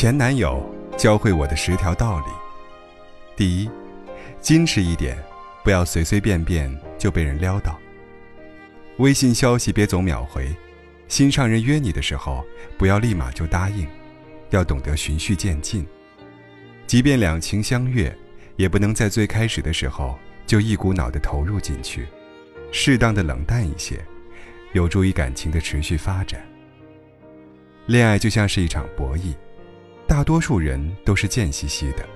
前男友教会我的十条道理：第一，矜持一点，不要随随便便就被人撩到。微信消息别总秒回，心上人约你的时候，不要立马就答应，要懂得循序渐进。即便两情相悦，也不能在最开始的时候就一股脑的投入进去，适当的冷淡一些，有助于感情的持续发展。恋爱就像是一场博弈。大多数人都是贱兮兮的，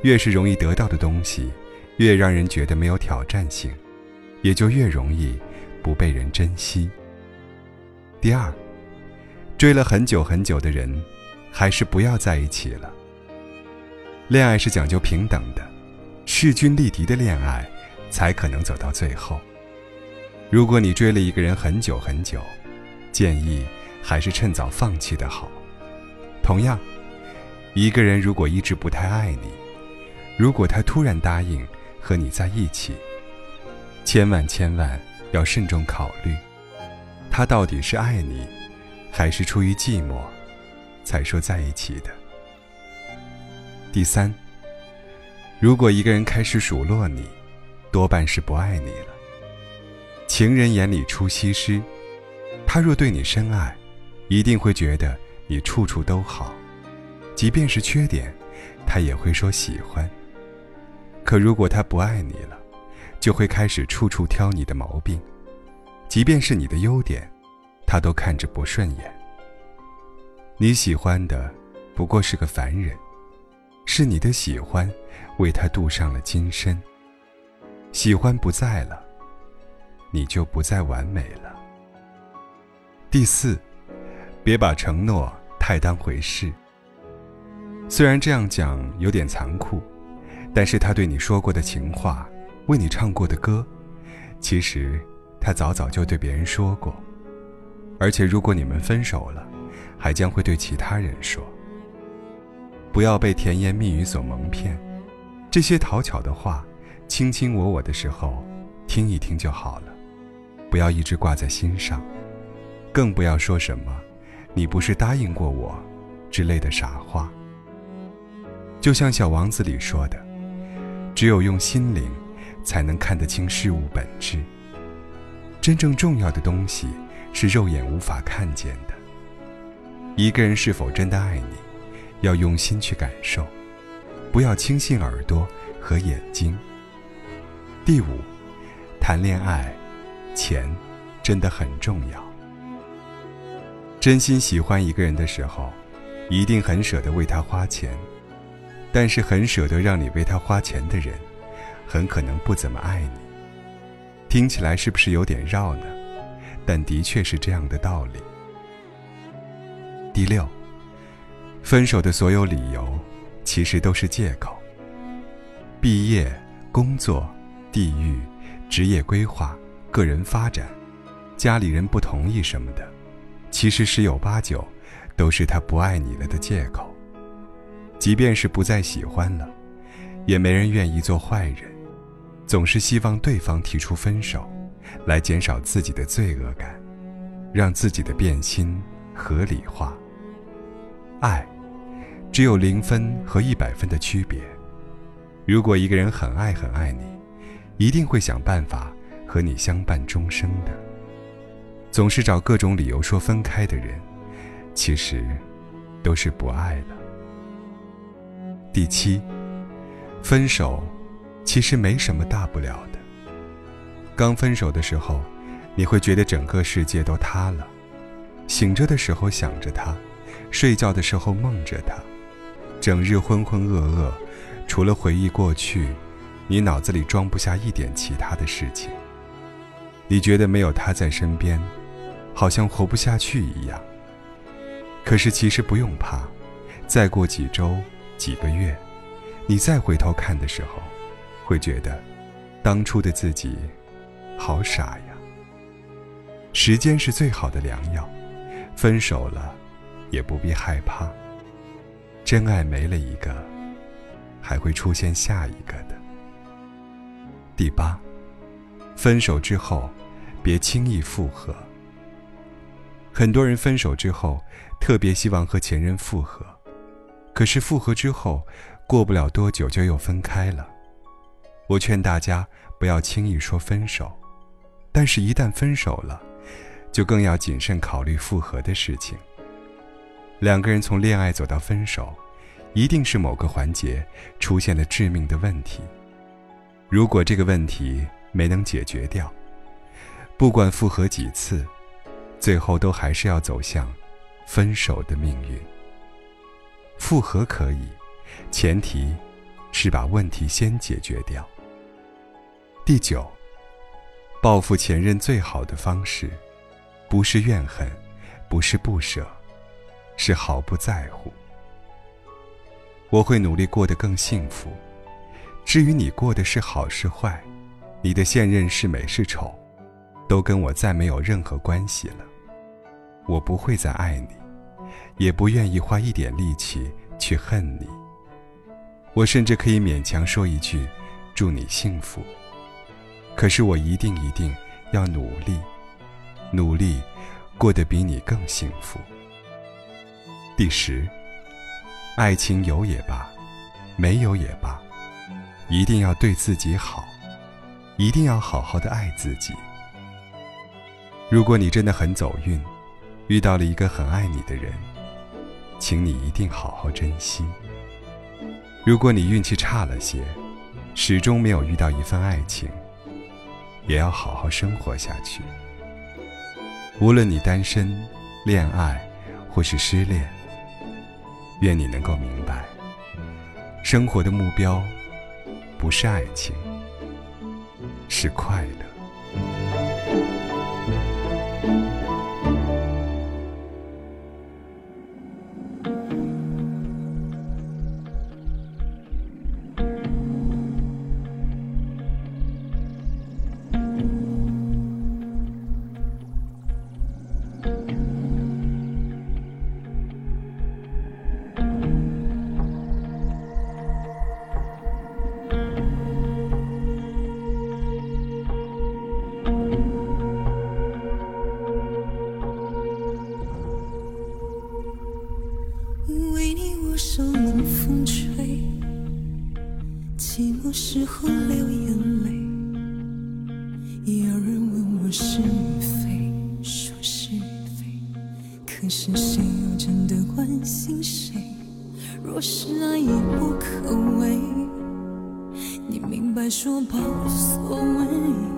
越是容易得到的东西，越让人觉得没有挑战性，也就越容易不被人珍惜。第二，追了很久很久的人，还是不要在一起了。恋爱是讲究平等的，势均力敌的恋爱才可能走到最后。如果你追了一个人很久很久，建议还是趁早放弃的好。同样。一个人如果一直不太爱你，如果他突然答应和你在一起，千万千万要慎重考虑，他到底是爱你，还是出于寂寞，才说在一起的。第三，如果一个人开始数落你，多半是不爱你了。情人眼里出西施，他若对你深爱，一定会觉得你处处都好。即便是缺点，他也会说喜欢。可如果他不爱你了，就会开始处处挑你的毛病，即便是你的优点，他都看着不顺眼。你喜欢的不过是个凡人，是你的喜欢为他镀上了金身。喜欢不在了，你就不再完美了。第四，别把承诺太当回事。虽然这样讲有点残酷，但是他对你说过的情话，为你唱过的歌，其实他早早就对别人说过，而且如果你们分手了，还将会对其他人说。不要被甜言蜜语所蒙骗，这些讨巧的话，卿卿我我的时候，听一听就好了，不要一直挂在心上，更不要说什么“你不是答应过我”之类的傻话。就像《小王子》里说的：“只有用心灵，才能看得清事物本质。真正重要的东西是肉眼无法看见的。一个人是否真的爱你，要用心去感受，不要轻信耳朵和眼睛。”第五，谈恋爱，钱真的很重要。真心喜欢一个人的时候，一定很舍得为他花钱。但是很舍得让你为他花钱的人，很可能不怎么爱你。听起来是不是有点绕呢？但的确是这样的道理。第六，分手的所有理由，其实都是借口。毕业、工作、地域、职业规划、个人发展、家里人不同意什么的，其实十有八九，都是他不爱你了的借口。即便是不再喜欢了，也没人愿意做坏人，总是希望对方提出分手，来减少自己的罪恶感，让自己的变心合理化。爱，只有零分和一百分的区别。如果一个人很爱很爱你，一定会想办法和你相伴终生的。总是找各种理由说分开的人，其实都是不爱了。第七，分手其实没什么大不了的。刚分手的时候，你会觉得整个世界都塌了，醒着的时候想着他，睡觉的时候梦着他，整日浑浑噩噩，除了回忆过去，你脑子里装不下一点其他的事情。你觉得没有他在身边，好像活不下去一样。可是其实不用怕，再过几周。几个月，你再回头看的时候，会觉得，当初的自己，好傻呀。时间是最好的良药，分手了，也不必害怕。真爱没了一个，还会出现下一个的。第八，分手之后，别轻易复合。很多人分手之后，特别希望和前任复合。可是复合之后，过不了多久就又分开了。我劝大家不要轻易说分手，但是，一旦分手了，就更要谨慎考虑复合的事情。两个人从恋爱走到分手，一定是某个环节出现了致命的问题。如果这个问题没能解决掉，不管复合几次，最后都还是要走向分手的命运。复合可以，前提是把问题先解决掉。第九，报复前任最好的方式，不是怨恨，不是不舍，是毫不在乎。我会努力过得更幸福。至于你过的是好是坏，你的现任是美是丑，都跟我再没有任何关系了。我不会再爱你，也不愿意花一点力气去恨你。我甚至可以勉强说一句：“祝你幸福。”可是我一定一定要努力，努力过得比你更幸福。第十，爱情有也罢，没有也罢。一定要对自己好，一定要好好的爱自己。如果你真的很走运，遇到了一个很爱你的人，请你一定好好珍惜。如果你运气差了些，始终没有遇到一份爱情，也要好好生活下去。无论你单身、恋爱或是失恋，愿你能够明白，生活的目标。不是爱情，是快乐。风吹，寂寞时候流眼泪，有人问我是与非，说是非，可是谁又真的关心谁？若是爱已不可为，你明白说吧，无所谓。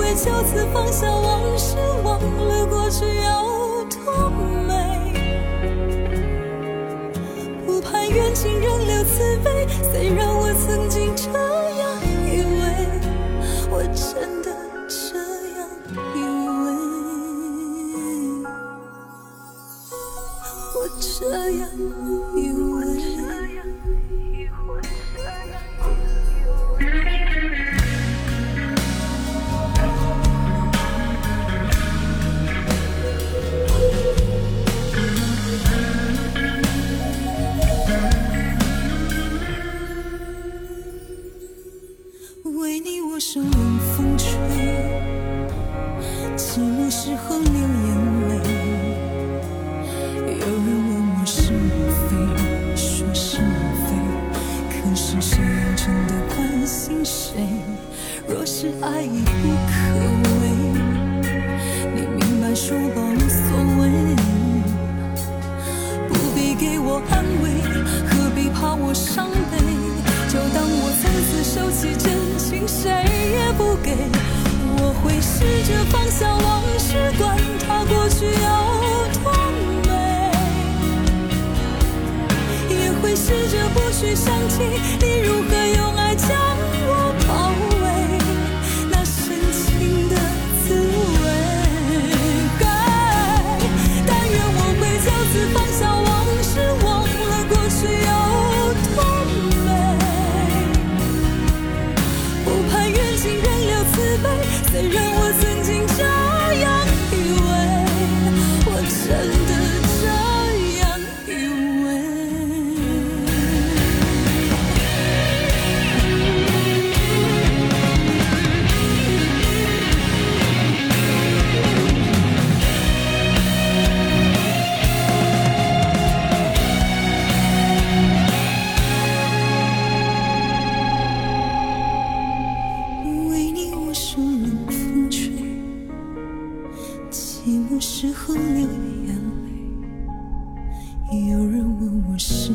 会就此放下往事，忘了过去有多美。不盼缘尽仍留慈悲，给。我会试着放下往事，管它过去有多美，也会试着不去想起你如何用爱将时候流眼泪，有人问我是